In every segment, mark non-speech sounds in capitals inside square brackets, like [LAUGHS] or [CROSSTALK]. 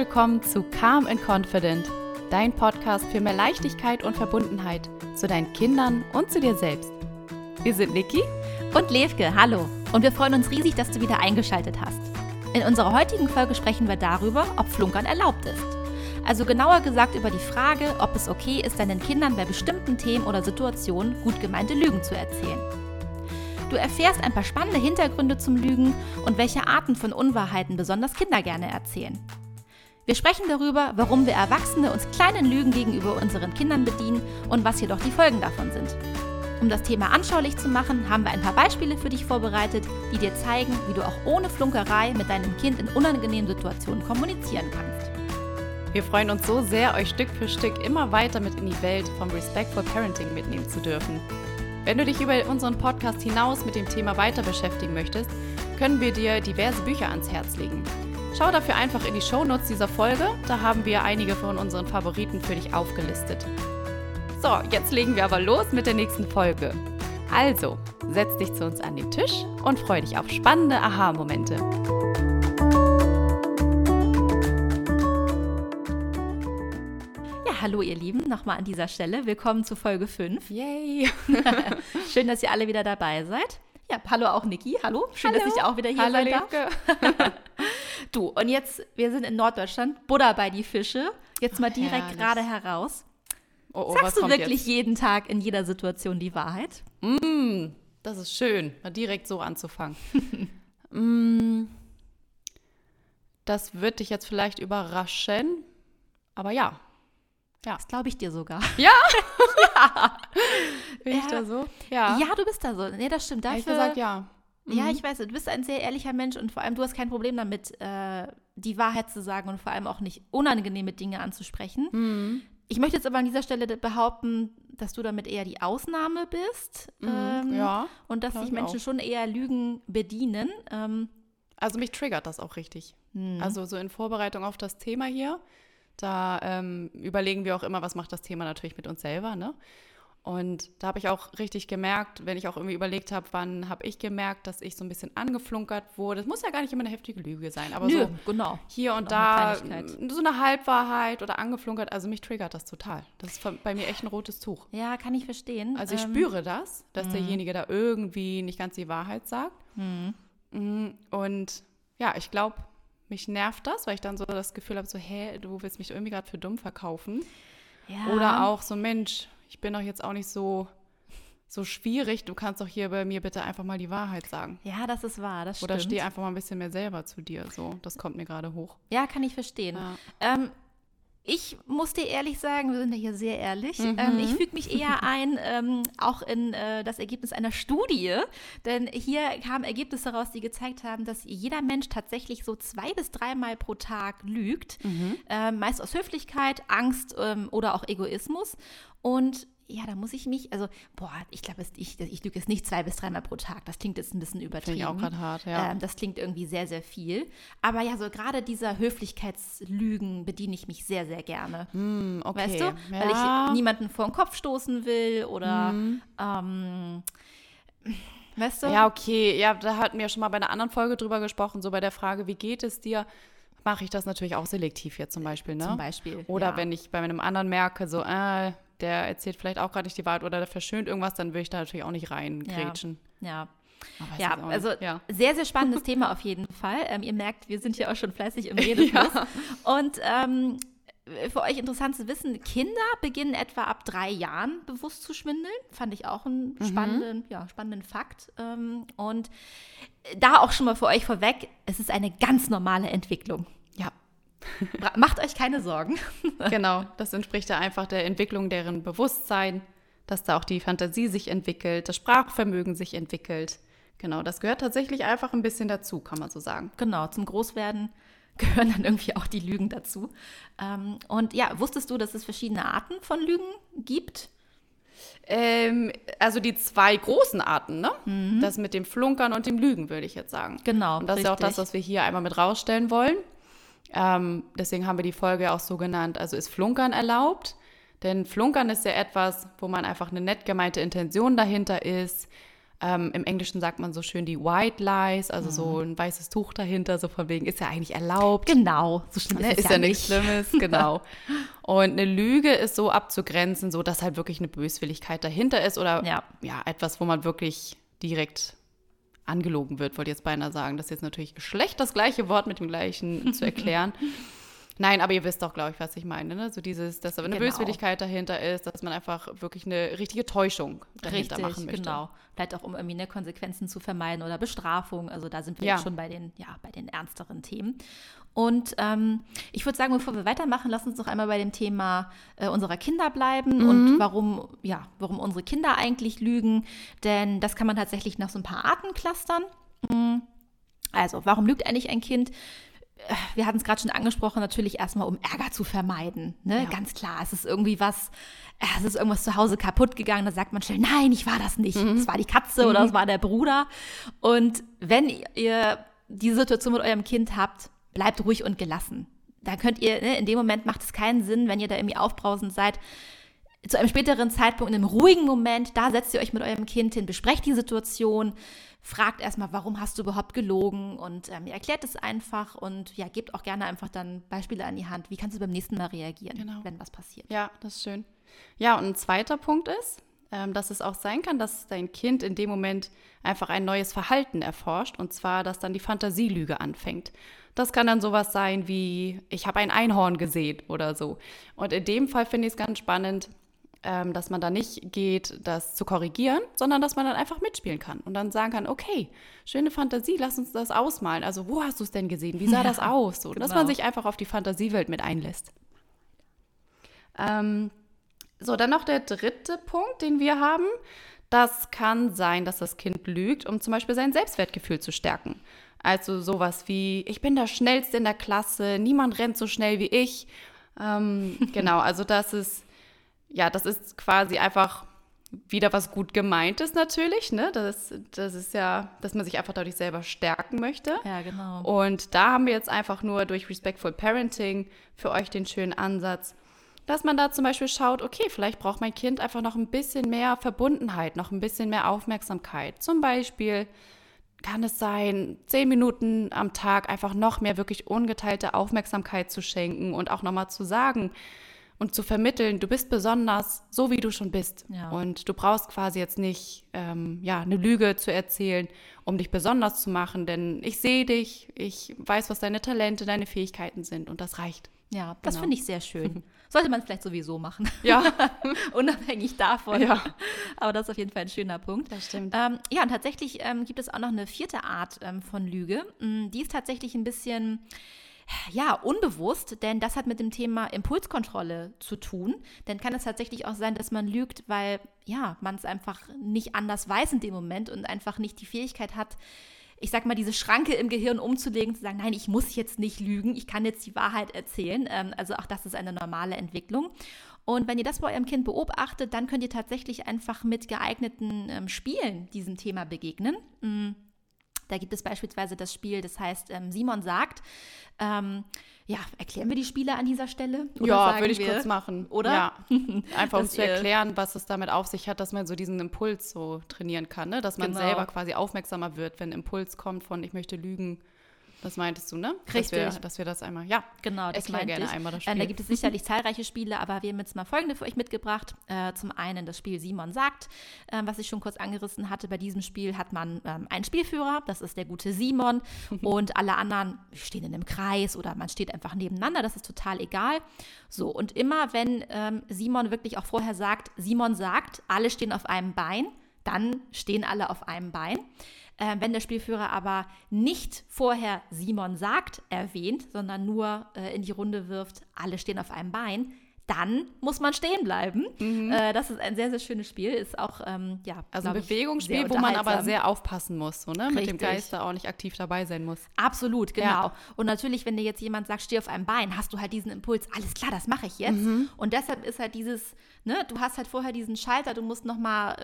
willkommen zu Calm and Confident, dein Podcast für mehr Leichtigkeit und Verbundenheit zu deinen Kindern und zu dir selbst. Wir sind Niki und Levke, hallo. Und wir freuen uns riesig, dass du wieder eingeschaltet hast. In unserer heutigen Folge sprechen wir darüber, ob Flunkern erlaubt ist. Also genauer gesagt über die Frage, ob es okay ist, deinen Kindern bei bestimmten Themen oder Situationen gut gemeinte Lügen zu erzählen. Du erfährst ein paar spannende Hintergründe zum Lügen und welche Arten von Unwahrheiten besonders Kinder gerne erzählen. Wir sprechen darüber, warum wir Erwachsene uns kleinen Lügen gegenüber unseren Kindern bedienen und was jedoch die Folgen davon sind. Um das Thema anschaulich zu machen, haben wir ein paar Beispiele für dich vorbereitet, die dir zeigen, wie du auch ohne Flunkerei mit deinem Kind in unangenehmen Situationen kommunizieren kannst. Wir freuen uns so sehr, euch Stück für Stück immer weiter mit in die Welt vom Respectful Parenting mitnehmen zu dürfen. Wenn du dich über unseren Podcast hinaus mit dem Thema weiter beschäftigen möchtest, können wir dir diverse Bücher ans Herz legen. Schau dafür einfach in die Shownotes dieser Folge, da haben wir einige von unseren Favoriten für dich aufgelistet. So, jetzt legen wir aber los mit der nächsten Folge. Also, setz dich zu uns an den Tisch und freu dich auf spannende Aha-Momente. Ja, hallo ihr Lieben, nochmal an dieser Stelle. Willkommen zu Folge 5. Yay! [LAUGHS] Schön, dass ihr alle wieder dabei seid. Ja, hallo auch Niki. Hallo, schön, Hallo. dass ich auch wieder hier Hallo, sein darf. [LAUGHS] Du, und jetzt, wir sind in Norddeutschland, Buddha bei die Fische. Jetzt mal direkt gerade heraus. Oh, oh, Sagst du wirklich jeden Tag in jeder Situation die Wahrheit? Jetzt? Mm, das ist schön, mal direkt so anzufangen. [LAUGHS] mm, das wird dich jetzt vielleicht überraschen, aber ja. Das glaube ich dir sogar. [LAUGHS] [LAUGHS] Bin ich Ja. da so? Ja. Ja, du bist da so. Nee, das stimmt. Ehrlich Dafür, gesagt, ja. Ja, Mhm. ich weiß, du bist ein sehr ehrlicher Mensch und vor allem du hast kein Problem damit, äh, die Wahrheit zu sagen und vor allem auch nicht unangenehme Dinge anzusprechen. Mhm. Ich möchte jetzt aber an dieser Stelle behaupten, dass du damit eher die Ausnahme bist ähm, ja. und dass sich ich Menschen auch. schon eher Lügen bedienen. Ähm, Also mich triggert das auch richtig. hm. Also so in Vorbereitung auf das Thema hier, da ähm, überlegen wir auch immer, was macht das Thema natürlich mit uns selber, ne? Und da habe ich auch richtig gemerkt, wenn ich auch irgendwie überlegt habe, wann habe ich gemerkt, dass ich so ein bisschen angeflunkert wurde. Das muss ja gar nicht immer eine heftige Lüge sein, aber Nö, so genau. hier und da eine so eine Halbwahrheit oder angeflunkert. Also mich triggert das total. Das ist bei mir echt ein rotes Tuch. Ja, kann ich verstehen. Also ich Ähm, spüre das, dass derjenige da irgendwie nicht ganz die Wahrheit sagt. hm. Mhm, Und ja, ich glaube, mich nervt das, weil ich dann so das Gefühl habe, so, hä, du willst mich irgendwie gerade für dumm verkaufen. Ja. Oder auch so, Mensch, ich bin doch jetzt auch nicht so, so schwierig, du kannst doch hier bei mir bitte einfach mal die Wahrheit sagen. Ja, das ist wahr, das Oder stimmt. steh einfach mal ein bisschen mehr selber zu dir. So, das kommt mir gerade hoch. Ja, kann ich verstehen. Ja. Ähm, ich muss dir ehrlich sagen, wir sind ja hier sehr ehrlich. Mhm. Ähm, ich füge mich eher [LAUGHS] ein, ähm, auch in äh, das Ergebnis einer Studie. Denn hier kamen Ergebnisse raus, die gezeigt haben, dass jeder Mensch tatsächlich so zwei bis dreimal pro Tag lügt. Ähm, meist aus Höflichkeit, Angst ähm, oder auch Egoismus. Und ja, da muss ich mich, also, boah, ich glaube, ich, ich lüge jetzt nicht zwei bis dreimal pro Tag. Das klingt jetzt ein bisschen übertrieben. Finde ich auch gerade hart, ja. Ähm, das klingt irgendwie sehr, sehr viel. Aber ja, so gerade dieser Höflichkeitslügen bediene ich mich sehr, sehr gerne. Hm, okay. Weißt du? Weil ja. ich niemanden vor den Kopf stoßen will oder, Mhm. ähm, weißt du? Ja, okay. Ja, da hatten wir schon mal bei einer anderen Folge drüber gesprochen, so bei der Frage, wie geht es dir? Mache ich das natürlich auch selektiv jetzt zum Beispiel, ne? Zum Beispiel. Oder ja. wenn ich bei einem anderen merke, so, äh, der erzählt vielleicht auch gerade nicht die Wahrheit oder der verschönt irgendwas, dann will ich da natürlich auch nicht reingrätschen. Ja. Ja, nicht. also ja. sehr, sehr spannendes Thema auf jeden Fall. Ähm, ihr merkt, wir sind hier auch schon fleißig im [LAUGHS] Redefluss. Und ähm, für euch interessant zu wissen, Kinder beginnen etwa ab drei Jahren bewusst zu schwindeln. Fand ich auch einen spannenden, ja, spannenden Fakt. Ähm, und da auch schon mal für euch vorweg, es ist eine ganz normale Entwicklung. ja, Macht euch keine Sorgen. [LAUGHS] genau. Das entspricht ja einfach der Entwicklung deren Bewusstsein, dass da auch die Fantasie sich entwickelt, das Sprachvermögen sich entwickelt. Genau, das gehört tatsächlich einfach ein bisschen dazu, kann man so sagen. Genau, zum Großwerden [LAUGHS] gehören dann irgendwie auch die Lügen dazu. Ähm, und ja, wusstest du, dass es verschiedene Arten von Lügen gibt? Ähm, also die zwei großen Arten, ne? Das mit dem Flunkern und dem Lügen, würde ich jetzt sagen. Genau, Und das ist ja auch das, richtig. was wir hier einmal mit rausstellen wollen. Ähm, deswegen haben wir die Folge auch so genannt. Also ist Flunkern erlaubt? Denn Flunkern ist ja etwas, wo man einfach eine nett gemeinte Intention dahinter ist. Ähm, Im Englischen sagt man so schön die White Lies, also mhm. so ein weißes Tuch dahinter, so von wegen, ist ja eigentlich erlaubt. Genau, so schlimm ne? ist, ist ja, ja nichts Schlimmes, [LAUGHS] genau. Und eine Lüge ist so abzugrenzen, so dass halt wirklich eine Böswilligkeit dahinter ist oder ja, ja etwas, wo man wirklich direkt angelogen wird, wollte ich jetzt beinahe sagen. Das ist jetzt natürlich schlecht, das gleiche Wort mit dem gleichen zu erklären. [LAUGHS] Nein, aber ihr wisst doch, glaube ich, was ich meine. Ne? So dieses, dass da eine genau. Böswilligkeit dahinter ist, dass man einfach wirklich eine richtige Täuschung dahinter Richtig, machen möchte. Genau. Vielleicht auch, um irgendwie eine Konsequenzen zu vermeiden oder Bestrafung. Also da sind wir ja. schon bei den, ja, bei den ernsteren Themen. Und ähm, ich würde sagen, bevor wir weitermachen, lass uns noch einmal bei dem Thema äh, unserer Kinder bleiben mhm. und warum, ja, warum unsere Kinder eigentlich lügen. Denn das kann man tatsächlich nach so ein paar Arten clustern. Mhm. Also, warum lügt eigentlich ein Kind? Wir hatten es gerade schon angesprochen, natürlich erstmal, um Ärger zu vermeiden. Ne? Ja. Ganz klar, es ist irgendwie was, äh, es ist irgendwas zu Hause kaputt gegangen, da sagt man schnell, nein, ich war das nicht. Mhm. Es war die Katze mhm. oder es war der Bruder. Und wenn ihr die Situation mit eurem Kind habt, bleibt ruhig und gelassen. Da könnt ihr, ne, in dem Moment macht es keinen Sinn, wenn ihr da irgendwie aufbrausend seid. Zu einem späteren Zeitpunkt, in einem ruhigen Moment, da setzt ihr euch mit eurem Kind hin, besprecht die Situation, fragt erstmal, warum hast du überhaupt gelogen und ähm, ihr erklärt es einfach und ja, gebt auch gerne einfach dann Beispiele an die Hand. Wie kannst du beim nächsten Mal reagieren, genau. wenn was passiert? Ja, das ist schön. Ja, und ein zweiter Punkt ist, ähm, dass es auch sein kann, dass dein Kind in dem Moment einfach ein neues Verhalten erforscht und zwar, dass dann die Fantasielüge anfängt. Das kann dann sowas sein wie, ich habe ein Einhorn gesehen oder so. Und in dem Fall finde ich es ganz spannend, ähm, dass man da nicht geht, das zu korrigieren, sondern dass man dann einfach mitspielen kann und dann sagen kann, okay, schöne Fantasie, lass uns das ausmalen. Also wo hast du es denn gesehen? Wie sah ja, das aus? So, genau. Dass man sich einfach auf die Fantasiewelt mit einlässt. Ähm, so, dann noch der dritte Punkt, den wir haben. Das kann sein, dass das Kind lügt, um zum Beispiel sein Selbstwertgefühl zu stärken. Also sowas wie, ich bin der Schnellste in der Klasse, niemand rennt so schnell wie ich. Ähm, [LAUGHS] genau, also das ist, ja, das ist quasi einfach wieder was gut gemeintes natürlich, ne? Das, das ist ja, dass man sich einfach dadurch selber stärken möchte. Ja, genau. Und da haben wir jetzt einfach nur durch Respectful Parenting für euch den schönen Ansatz, dass man da zum Beispiel schaut, okay, vielleicht braucht mein Kind einfach noch ein bisschen mehr Verbundenheit, noch ein bisschen mehr Aufmerksamkeit. Zum Beispiel kann es sein, zehn Minuten am Tag einfach noch mehr wirklich ungeteilte Aufmerksamkeit zu schenken und auch nochmal zu sagen und zu vermitteln, du bist besonders, so wie du schon bist. Ja. Und du brauchst quasi jetzt nicht ähm, ja, eine Lüge zu erzählen, um dich besonders zu machen, denn ich sehe dich, ich weiß, was deine Talente, deine Fähigkeiten sind und das reicht. Ja, das genau. finde ich sehr schön. [LAUGHS] Sollte man vielleicht sowieso machen. Ja. [LAUGHS] Unabhängig davon. Ja. Aber das ist auf jeden Fall ein schöner Punkt. Das stimmt. Ähm, ja, und tatsächlich ähm, gibt es auch noch eine vierte Art ähm, von Lüge. Mm, die ist tatsächlich ein bisschen ja, unbewusst, denn das hat mit dem Thema Impulskontrolle zu tun. Denn kann es tatsächlich auch sein, dass man lügt, weil ja, man es einfach nicht anders weiß in dem Moment und einfach nicht die Fähigkeit hat, ich sag mal, diese Schranke im Gehirn umzulegen, zu sagen, nein, ich muss jetzt nicht lügen, ich kann jetzt die Wahrheit erzählen. Ähm, also auch das ist eine normale Entwicklung. Und wenn ihr das bei eurem Kind beobachtet, dann könnt ihr tatsächlich einfach mit geeigneten ähm, Spielen diesem Thema begegnen. Da gibt es beispielsweise das Spiel, das heißt ähm, Simon sagt. Ähm, ja, erklären wir die Spiele an dieser Stelle? ja, würde ich wir, kurz machen. Oder? Ja. [LAUGHS] Einfach um zu erklären, was es damit auf sich hat, dass man so diesen Impuls so trainieren kann, ne? dass man genau. selber quasi aufmerksamer wird, wenn Impuls kommt von ich möchte lügen das meintest du, ne? Richtig. Dass wir, dass wir das einmal, ja. Genau, das meinte gerne ich. einmal das Spiel. Äh, da gibt es sicherlich [LAUGHS] zahlreiche Spiele, aber wir haben jetzt mal folgende für euch mitgebracht. Äh, zum einen das Spiel Simon sagt, äh, was ich schon kurz angerissen hatte. Bei diesem Spiel hat man ähm, einen Spielführer, das ist der gute Simon. [LAUGHS] und alle anderen stehen in einem Kreis oder man steht einfach nebeneinander, das ist total egal. So, und immer wenn ähm, Simon wirklich auch vorher sagt, Simon sagt, alle stehen auf einem Bein, dann stehen alle auf einem Bein. Äh, wenn der Spielführer aber nicht vorher Simon sagt erwähnt, sondern nur äh, in die Runde wirft, alle stehen auf einem Bein, dann muss man stehen bleiben. Mhm. Äh, das ist ein sehr, sehr schönes Spiel. Ist auch, ähm, ja, also ein Bewegungsspiel, wo man aber sehr aufpassen muss, so, ne? mit dem Geist da auch nicht aktiv dabei sein muss. Absolut, genau. Ja. Und natürlich, wenn dir jetzt jemand sagt, steh auf einem Bein, hast du halt diesen Impuls, alles klar, das mache ich jetzt. Mhm. Und deshalb ist halt dieses, ne, du hast halt vorher diesen Schalter, du musst nochmal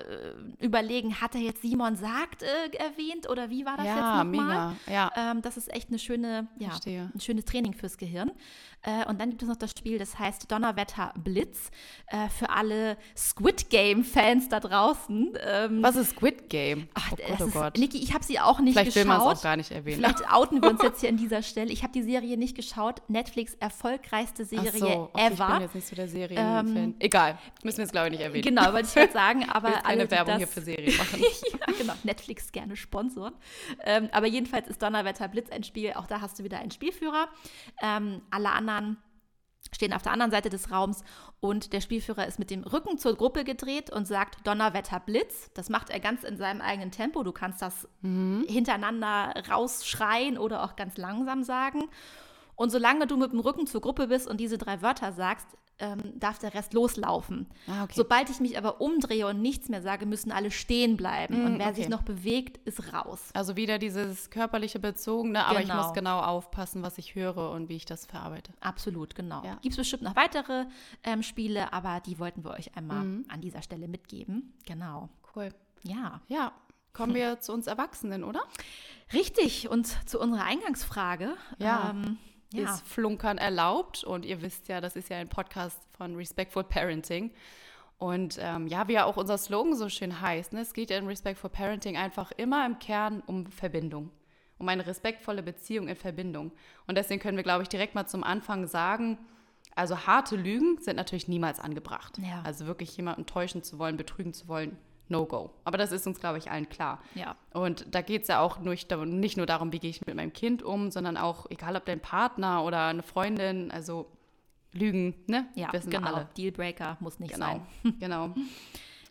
äh, überlegen, hat er jetzt Simon sagt äh, erwähnt oder wie war das ja, jetzt nochmal? Mega. Ja, ähm, das ist echt eine schöne, ja, ein schönes Training fürs Gehirn. Äh, und dann gibt es noch das Spiel, das heißt Donnerwetter Blitz. Äh, für alle Squid Game-Fans da draußen. Ähm, Was ist Squid Game? Ach, oh Gott, oh Gott. Niki, ich habe sie auch nicht Vielleicht geschaut. Vielleicht will man es auch gar nicht erwähnen. Vielleicht [LAUGHS] outen wir uns jetzt hier an dieser Stelle. Ich habe die Serie nicht geschaut. Netflix erfolgreichste Serie so, ever. Ich bin jetzt nicht so der Serienfan. Ähm, Egal, müssen wir es glaube ich nicht erwähnen. Genau, wollte ich gerade sagen. Aber ich keine Werbung hier für Serien [LAUGHS] machen. ja, genau, Netflix gerne sponsoren. Ähm, aber jedenfalls ist Donnerwetter Blitz ein Spiel. Auch da hast du wieder einen Spielführer. Ähm, alle anderen stehen auf der anderen Seite des Raums und der Spielführer ist mit dem Rücken zur Gruppe gedreht und sagt Donnerwetter Blitz. Das macht er ganz in seinem eigenen Tempo. Du kannst das mhm. hintereinander rausschreien oder auch ganz langsam sagen. Und solange du mit dem Rücken zur Gruppe bist und diese drei Wörter sagst, ähm, darf der Rest loslaufen. Ah, okay. Sobald ich mich aber umdrehe und nichts mehr sage, müssen alle stehen bleiben. Mm, und wer okay. sich noch bewegt, ist raus. Also wieder dieses körperliche Bezogene, aber genau. ich muss genau aufpassen, was ich höre und wie ich das verarbeite. Absolut, genau. Ja. Gibt es bestimmt noch weitere ähm, Spiele, aber die wollten wir euch einmal mm. an dieser Stelle mitgeben. Genau. Cool. Ja. Ja. Kommen wir [LAUGHS] zu uns Erwachsenen, oder? Richtig. Und zu unserer Eingangsfrage. Ja. Ähm, ja. ist Flunkern erlaubt. Und ihr wisst ja, das ist ja ein Podcast von Respectful Parenting. Und ähm, ja, wie ja auch unser Slogan so schön heißt, ne, es geht ja in Respectful Parenting einfach immer im Kern um Verbindung, um eine respektvolle Beziehung in Verbindung. Und deswegen können wir, glaube ich, direkt mal zum Anfang sagen, also harte Lügen sind natürlich niemals angebracht. Ja. Also wirklich jemanden täuschen zu wollen, betrügen zu wollen, No-Go. Aber das ist uns, glaube ich, allen klar. Ja. Und da geht es ja auch nicht, nicht nur darum, wie gehe ich mit meinem Kind um, sondern auch, egal ob dein Partner oder eine Freundin, also Lügen, ne? Ja, Wissen genau. Alle. Dealbreaker muss nicht genau. sein. Genau. [LAUGHS]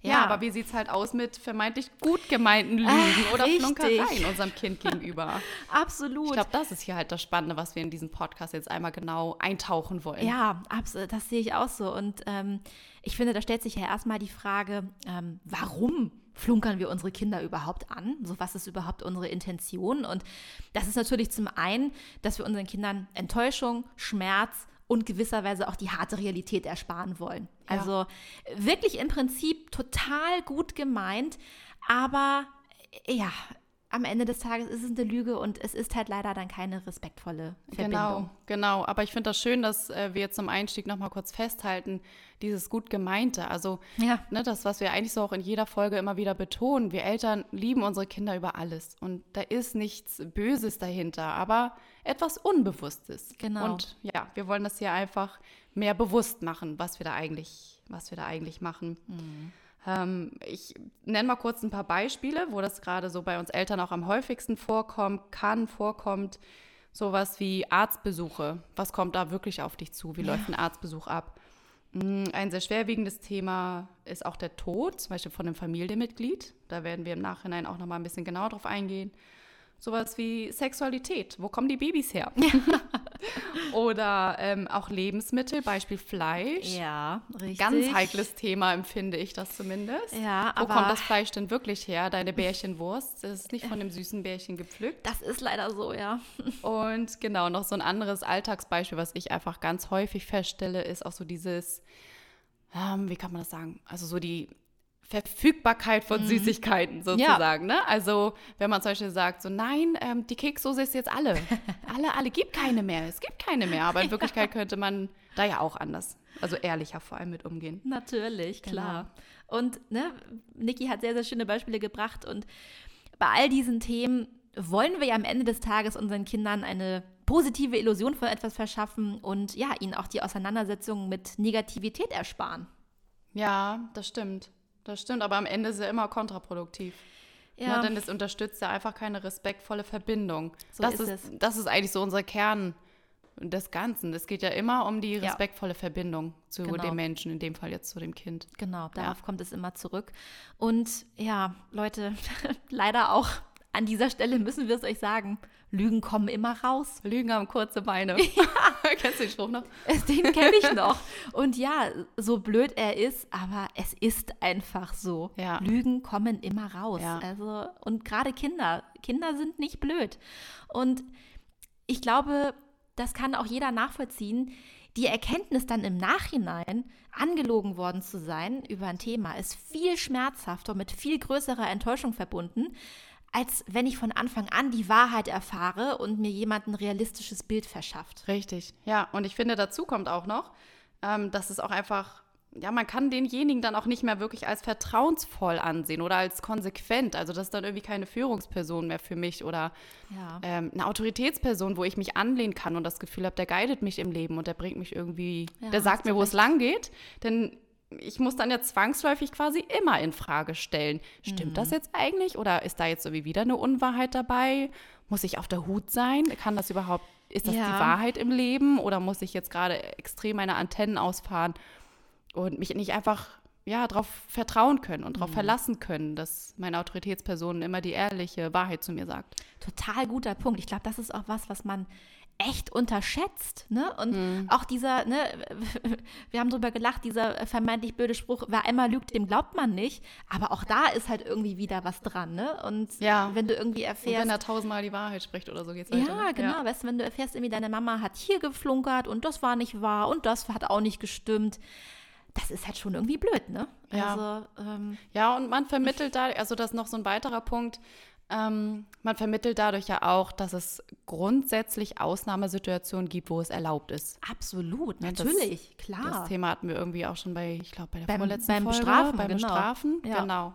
Ja, aber wie sieht es halt aus mit vermeintlich gut gemeinten Lügen Ach, oder Flunkereien unserem Kind gegenüber? [LAUGHS] absolut. Ich glaube, das ist hier halt das Spannende, was wir in diesem Podcast jetzt einmal genau eintauchen wollen. Ja, absolut. Das sehe ich auch so. Und ähm, ich finde, da stellt sich ja erstmal die Frage, ähm, warum flunkern wir unsere Kinder überhaupt an? So, was ist überhaupt unsere Intention? Und das ist natürlich zum einen, dass wir unseren Kindern Enttäuschung, Schmerz und gewisserweise auch die harte Realität ersparen wollen. Ja. Also wirklich im Prinzip total gut gemeint, aber ja, am Ende des Tages ist es eine Lüge und es ist halt leider dann keine respektvolle Verbindung. Genau, genau. Aber ich finde das schön, dass äh, wir jetzt zum Einstieg nochmal kurz festhalten, dieses gut gemeinte. Also ja. ne, das, was wir eigentlich so auch in jeder Folge immer wieder betonen. Wir Eltern lieben unsere Kinder über alles. Und da ist nichts Böses dahinter, aber etwas Unbewusstes. Genau. Und ja, wir wollen das hier einfach mehr bewusst machen, was wir da eigentlich, was wir da eigentlich machen. Mhm. Ähm, ich nenne mal kurz ein paar Beispiele, wo das gerade so bei uns Eltern auch am häufigsten vorkommt, kann, vorkommt. Sowas wie Arztbesuche. Was kommt da wirklich auf dich zu? Wie läuft ein Arztbesuch ab? Mm, ein sehr schwerwiegendes Thema ist auch der Tod, zum Beispiel von einem Familienmitglied. Da werden wir im Nachhinein auch noch mal ein bisschen genauer drauf eingehen sowas wie Sexualität. Wo kommen die Babys her? [LAUGHS] Oder ähm, auch Lebensmittel, Beispiel Fleisch. Ja, richtig. Ganz heikles Thema, empfinde ich das zumindest. Ja, Wo kommt das Fleisch denn wirklich her? Deine Bärchenwurst, das ist nicht von dem süßen Bärchen gepflückt. Das ist leider so, ja. [LAUGHS] Und genau, noch so ein anderes Alltagsbeispiel, was ich einfach ganz häufig feststelle, ist auch so dieses, ähm, wie kann man das sagen? Also so die Verfügbarkeit von mhm. Süßigkeiten sozusagen. Ja. Ne? Also wenn man zum Beispiel sagt, so nein, ähm, die Kekssoße ist jetzt alle. [LAUGHS] alle, alle, gibt keine mehr. Es gibt keine mehr. Aber in Wirklichkeit könnte man da ja auch anders, also ehrlicher vor allem mit umgehen. Natürlich, genau. klar. Genau. Und ne, Niki hat sehr, sehr schöne Beispiele gebracht. Und bei all diesen Themen wollen wir ja am Ende des Tages unseren Kindern eine positive Illusion von etwas verschaffen und ja, ihnen auch die Auseinandersetzung mit Negativität ersparen. Ja, das stimmt. Das stimmt, aber am Ende ist er immer kontraproduktiv. Ja. ja denn es unterstützt ja einfach keine respektvolle Verbindung. So das ist, ist das ist eigentlich so unser Kern des Ganzen. Es geht ja immer um die respektvolle ja. Verbindung zu genau. dem Menschen, in dem Fall jetzt zu dem Kind. Genau, darauf ja. kommt es immer zurück. Und ja, Leute, [LAUGHS] leider auch an dieser Stelle müssen wir es euch sagen. Lügen kommen immer raus. Lügen haben kurze Beine. Ja. [LAUGHS] [LAUGHS] [LAUGHS] Kennst du den Spruch noch? [LAUGHS] Den kenne ich noch. Und ja, so blöd er ist, aber es ist einfach so. Ja. Lügen kommen immer raus. Ja. Also, und gerade Kinder. Kinder sind nicht blöd. Und ich glaube, das kann auch jeder nachvollziehen. Die Erkenntnis dann im Nachhinein, angelogen worden zu sein über ein Thema, ist viel schmerzhafter, mit viel größerer Enttäuschung verbunden, als wenn ich von Anfang an die Wahrheit erfahre und mir jemand ein realistisches Bild verschafft. Richtig, ja. Und ich finde, dazu kommt auch noch, ähm, dass es auch einfach, ja, man kann denjenigen dann auch nicht mehr wirklich als vertrauensvoll ansehen oder als konsequent. Also das ist dann irgendwie keine Führungsperson mehr für mich oder Ja. ähm, eine Autoritätsperson, wo ich mich anlehnen kann und das Gefühl habe, der guidet mich im Leben und der bringt mich irgendwie, Ja, der sagt mir, wo es lang geht. Denn ich muss dann ja zwangsläufig quasi immer in Frage stellen. Stimmt Mhm. das jetzt eigentlich oder ist da jetzt irgendwie wieder eine Unwahrheit dabei? Muss ich auf der Hut sein? Kann das überhaupt, ist das Ja. die Wahrheit im Leben oder muss ich jetzt gerade extrem meine Antennen ausfahren und mich nicht einfach ja, darauf vertrauen können und Mhm. darauf verlassen können, dass meine Autoritätsperson immer die ehrliche Wahrheit zu mir sagt. Total guter Punkt. Ich glaube, das ist auch was, was man echt unterschätzt. Ne? Und Mhm. auch dieser, ne, [LAUGHS] wir haben drüber gelacht, dieser vermeintlich blöde Spruch, wer einmal lügt, dem glaubt man nicht. Aber auch da ist halt irgendwie wieder was dran. Ne? Und Ja. wenn du irgendwie Und erfährst. wenn er tausendmal die Wahrheit spricht oder so geht's weiter. Ja, ne? genau. Weißt du, wenn du erfährst, irgendwie deine Mama hat hier geflunkert und das war nicht wahr und das hat auch nicht gestimmt. Das ist halt schon irgendwie blöd, ne? Ja. Also, ähm, Ja, und man vermittelt da, also das ist noch so ein weiterer Punkt, ähm, man vermittelt dadurch ja auch, dass es grundsätzlich Ausnahmesituationen gibt, wo es erlaubt ist. absolut, Ja, das- natürlich, klar. Das Thema hatten wir irgendwie auch schon bei, ich glaube, bei der Beim- vorletzten beim Folge. Bestrafen, beim genau. Bestrafen, Ja. genau.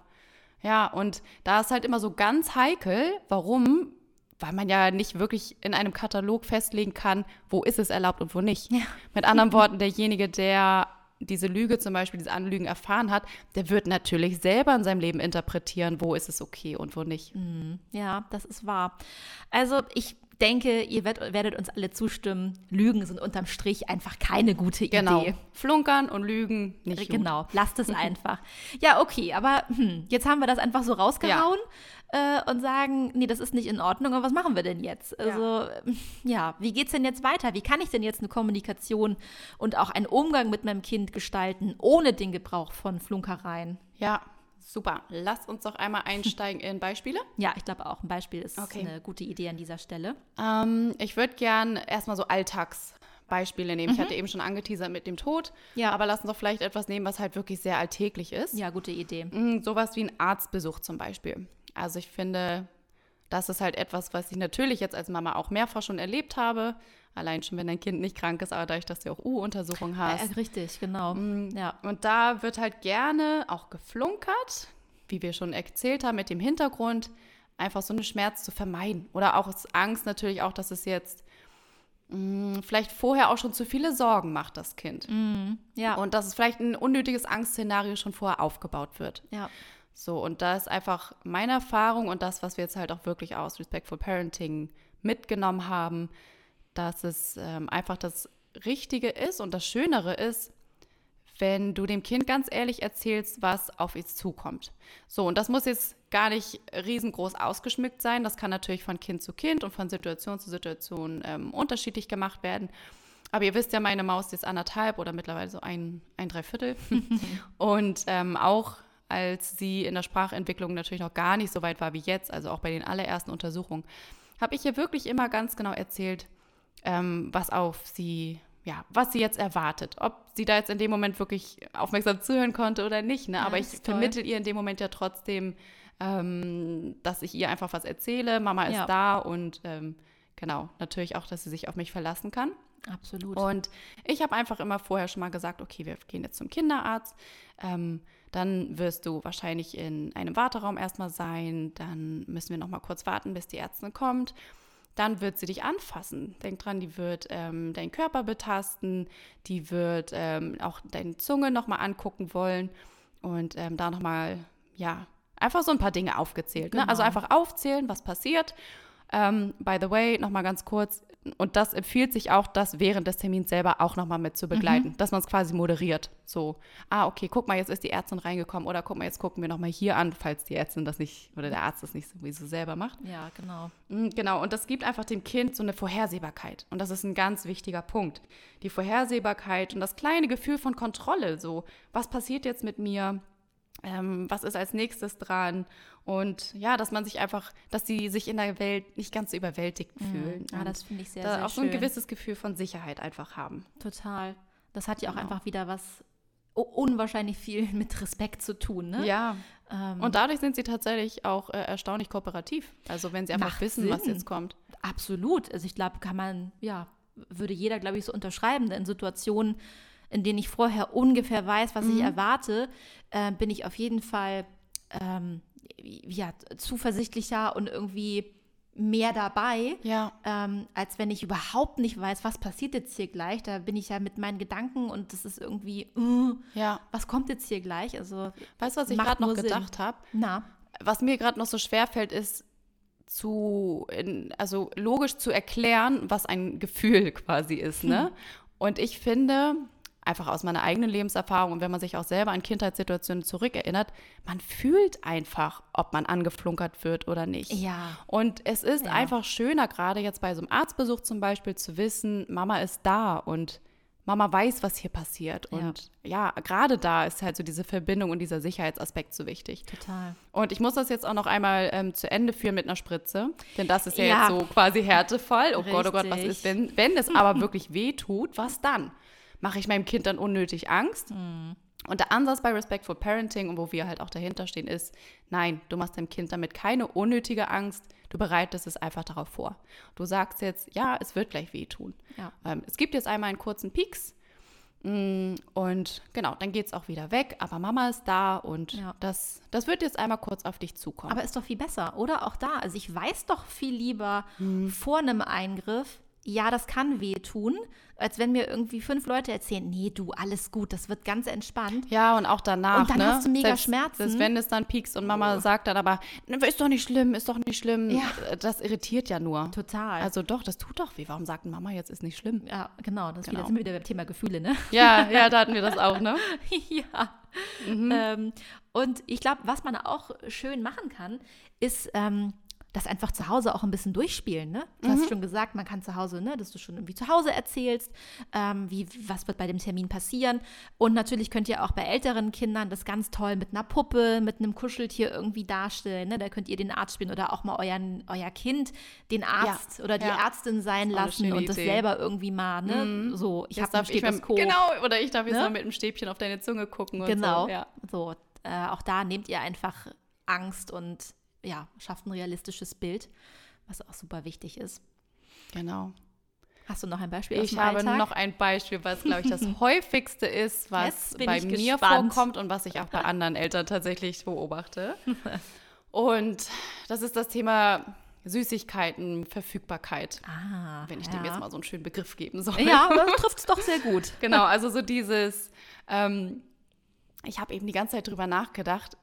Ja, und da ist halt immer so ganz heikel, warum? Weil man ja nicht wirklich in einem Katalog festlegen kann, wo ist es erlaubt und wo nicht. Ja. Mit anderen Worten, derjenige, der diese Lüge zum Beispiel, diese Anlügen erfahren hat, der wird natürlich selber in seinem Leben interpretieren, wo ist es okay und wo nicht. Ja, das ist wahr. Also ich denke, ihr werdet, uns alle zustimmen, Lügen sind unterm Strich einfach keine gute Genau. Idee. Flunkern und Lügen nicht. gut. Genau, lasst es [LAUGHS] einfach. Ja, okay, aber hm, jetzt haben wir das einfach so rausgehauen äh, und sagen, nee, das ist nicht in Ordnung, aber was machen wir denn jetzt? Also, [LAUGHS] ja, wie geht's denn jetzt weiter? Wie kann ich denn jetzt eine Kommunikation und auch einen Umgang mit meinem Kind gestalten, ohne den Gebrauch von Flunkereien? Ja, super. Lasst uns doch einmal einsteigen in Beispiele. [LAUGHS] Ja, ich glaube auch, ein Beispiel ist Okay. eine gute Idee an dieser Stelle. Ähm, ich würde gern erstmal so Alltagsbeispiele nehmen. Ich hatte eben schon angeteasert mit dem Tod. Mhm. Ja. Aber lass uns doch vielleicht etwas nehmen, was halt wirklich sehr alltäglich ist. Ja, gute Idee. Mm, Sowas wie ein Arztbesuch zum Beispiel. Also ich finde, das ist halt etwas, was ich natürlich jetzt als Mama auch mehrfach schon erlebt habe. Allein schon, wenn dein Kind nicht krank ist, aber dadurch, dass du auch U-Untersuchungen hast. Äh, richtig, genau. Ja. Und da wird halt gerne auch geflunkert, wie wir schon erzählt haben, mit dem Hintergrund, einfach so einen Schmerz zu vermeiden. Oder auch aus Angst natürlich auch, dass es jetzt mh, vielleicht vorher auch schon zu viele Sorgen macht, das Kind. Ja. Und dass es vielleicht ein unnötiges Angstszenario schon vorher aufgebaut wird. ja. So, und da ist einfach meine Erfahrung und das, was wir jetzt halt auch wirklich aus Respectful Parenting mitgenommen haben, dass es ähm, einfach das Richtige ist und das Schönere ist, wenn du dem Kind ganz ehrlich erzählst, was auf es zukommt. So, und das muss jetzt gar nicht riesengroß ausgeschmückt sein. Das kann natürlich von Kind zu Kind und von Situation zu Situation ähm, unterschiedlich gemacht werden. Aber ihr wisst ja, meine Maus ist anderthalb oder mittlerweile so ein, ein Dreiviertel. [LAUGHS] und ähm, auch als sie in der Sprachentwicklung natürlich noch gar nicht so weit war wie jetzt, also auch bei den allerersten Untersuchungen, habe ich ihr wirklich immer ganz genau erzählt, ähm, was auf sie, ja, was sie jetzt erwartet. Ob sie da jetzt in dem Moment wirklich aufmerksam zuhören konnte oder nicht. Ne? Ja, Aber ich ist toll. vermittel ihr in dem Moment ja trotzdem, ähm, dass ich ihr einfach was erzähle. Mama ist Ja. da und ähm, genau, natürlich auch, dass sie sich auf mich verlassen kann. Absolut. Und ich habe einfach immer vorher schon mal gesagt, okay, wir gehen jetzt zum Kinderarzt. Ähm, dann wirst du wahrscheinlich in einem Warteraum erstmal sein. Dann müssen wir noch mal kurz warten, bis die Ärztin kommt. Dann wird sie dich anfassen. Denk dran, die wird ähm, deinen Körper betasten. Die wird ähm, auch deine Zunge noch mal angucken wollen. Und ähm, da noch mal, ja, einfach so ein paar Dinge aufgezählt. Ne? Also Genau. einfach aufzählen, was passiert. Ähm, by the way, noch mal ganz kurz, und das empfiehlt sich auch, das während des Termins selber auch noch mal mit zu begleiten, dass man es quasi moderiert. So, ah, okay, guck mal, jetzt ist die Ärztin reingekommen oder guck mal, jetzt gucken wir noch mal hier an, falls die Ärztin das nicht oder der Arzt das nicht sowieso selber macht. ja, genau. Mm, Genau, und das gibt einfach dem Kind so eine Vorhersehbarkeit. Und das ist ein ganz wichtiger Punkt. Die Vorhersehbarkeit und das kleine Gefühl von Kontrolle. So, was passiert jetzt mit mir? Ähm, was ist als nächstes dran? Und ja, dass man sich einfach, dass sie sich in der Welt nicht ganz so überwältigt fühlen. Ja, und das finde ich sehr, da sehr auch so schön. ein gewisses Gefühl von Sicherheit einfach haben. Total. Das hat ja auch Genau. einfach wieder was unwahrscheinlich viel [LAUGHS] mit Respekt zu tun, ne? Ja. Ähm, Und dadurch sind sie tatsächlich auch äh, erstaunlich kooperativ. Also wenn sie einfach wissen, was Sinn. jetzt kommt. Absolut. Also ich glaube, kann man, ja, würde jeder, glaube ich, so unterschreiben in Situationen, in denen ich vorher ungefähr weiß, was Mhm. ich erwarte, äh, bin ich auf jeden Fall ähm, ja, zuversichtlicher und irgendwie mehr dabei, Ja. ähm, als wenn ich überhaupt nicht weiß, was passiert jetzt hier gleich. Da bin ich ja mit meinen Gedanken und das ist irgendwie, äh, Ja. was kommt jetzt hier gleich? Also, Weißt du, was ich gerade noch gedacht habe? na, Was mir gerade noch so schwer fällt, ist zu, in, also logisch zu erklären, was ein Gefühl [LAUGHS] quasi ist. Hm. Ne? Und ich finde, einfach aus meiner eigenen Lebenserfahrung und wenn man sich auch selber an Kindheitssituationen zurückerinnert, man fühlt einfach, ob man angeflunkert wird oder nicht. Ja. Und es ist Ja. einfach schöner, gerade jetzt bei so einem Arztbesuch zum Beispiel, zu wissen, Mama ist da und Mama weiß, was hier passiert. Ja. Und ja, gerade da ist halt so diese Verbindung und dieser Sicherheitsaspekt so wichtig. total. Und ich muss das jetzt auch noch einmal ähm, zu Ende führen mit einer Spritze, denn das ist ja, Ja. jetzt so quasi härtevoll. Oh Gott, oh Gott, was Richtig. ist, wenn, wenn es aber wirklich weh tut, was dann? Mache ich meinem Kind dann unnötig Angst? Hm. Und der Ansatz bei Respectful Parenting und wo wir halt auch dahinter stehen, ist, nein, du machst deinem Kind damit keine unnötige Angst, du bereitest es einfach darauf vor. Du sagst jetzt, ja, es wird gleich wehtun. Ja. Ähm, es gibt jetzt einmal einen kurzen Pieks mm, und genau, dann geht es auch wieder weg, aber Mama ist da und Ja. das, das wird jetzt einmal kurz auf dich zukommen. Aber ist doch viel besser, oder? Auch da. Also ich weiß doch viel lieber Mhm. vor einem Eingriff, ja, das kann wehtun, als wenn mir irgendwie fünf Leute erzählen, nee, du, alles gut, das wird ganz entspannt. Ja, und auch danach. Und dann ne? hast du mega selbst, Schmerzen. Selbst wenn es dann piekst und Mama sagt dann aber, "Ne, ist doch nicht schlimm, ist doch nicht schlimm. Ja. Das irritiert ja nur. Total. Also doch, das tut doch weh. Warum sagt Mama jetzt ist nicht schlimm? ja, genau, das Genau. Wieder, sind wir wieder beim Thema Gefühle, ne? Ja, ja, da hatten wir das auch, ne? [LAUGHS] ja. Mhm. Ähm, und ich glaube, was man auch schön machen kann, ist ähm, das einfach zu Hause auch ein bisschen durchspielen. Ne? Du Mhm. hast schon gesagt, man kann zu Hause, ne, dass du schon irgendwie zu Hause erzählst, ähm, wie, was wird bei dem Termin passieren. Und natürlich könnt ihr auch bei älteren Kindern das ganz toll mit einer Puppe, mit einem Kuscheltier irgendwie darstellen. Ne? Da könnt ihr den Arzt spielen oder auch mal euren, euer Kind den Arzt oder die ja. Ärztin sein lassen und das Idee. Mhm. selber irgendwie mal, ne? So, ich habe ein Stethoskop. genau, oder ich darf jetzt Ne? mal mit dem Stäbchen auf deine Zunge gucken und Genau. so. Ja. So, äh, auch da nehmt ihr einfach Angst und ja, schafft ein realistisches Bild, was auch super wichtig ist. Genau. Hast du noch ein Beispiel Ich habe Alltag? noch ein Beispiel, was, glaube ich, das [LAUGHS] häufigste ist, was bei mir gespannt. vorkommt und was ich auch bei [LAUGHS] anderen Eltern tatsächlich beobachte. [LAUGHS] Und das ist das Thema Süßigkeiten, Verfügbarkeit, Ah, wenn ich ja. dem jetzt mal so einen schönen Begriff geben soll. Ja, aber trifft es doch sehr gut. Genau, also so dieses, ähm, ich habe eben die ganze Zeit drüber nachgedacht,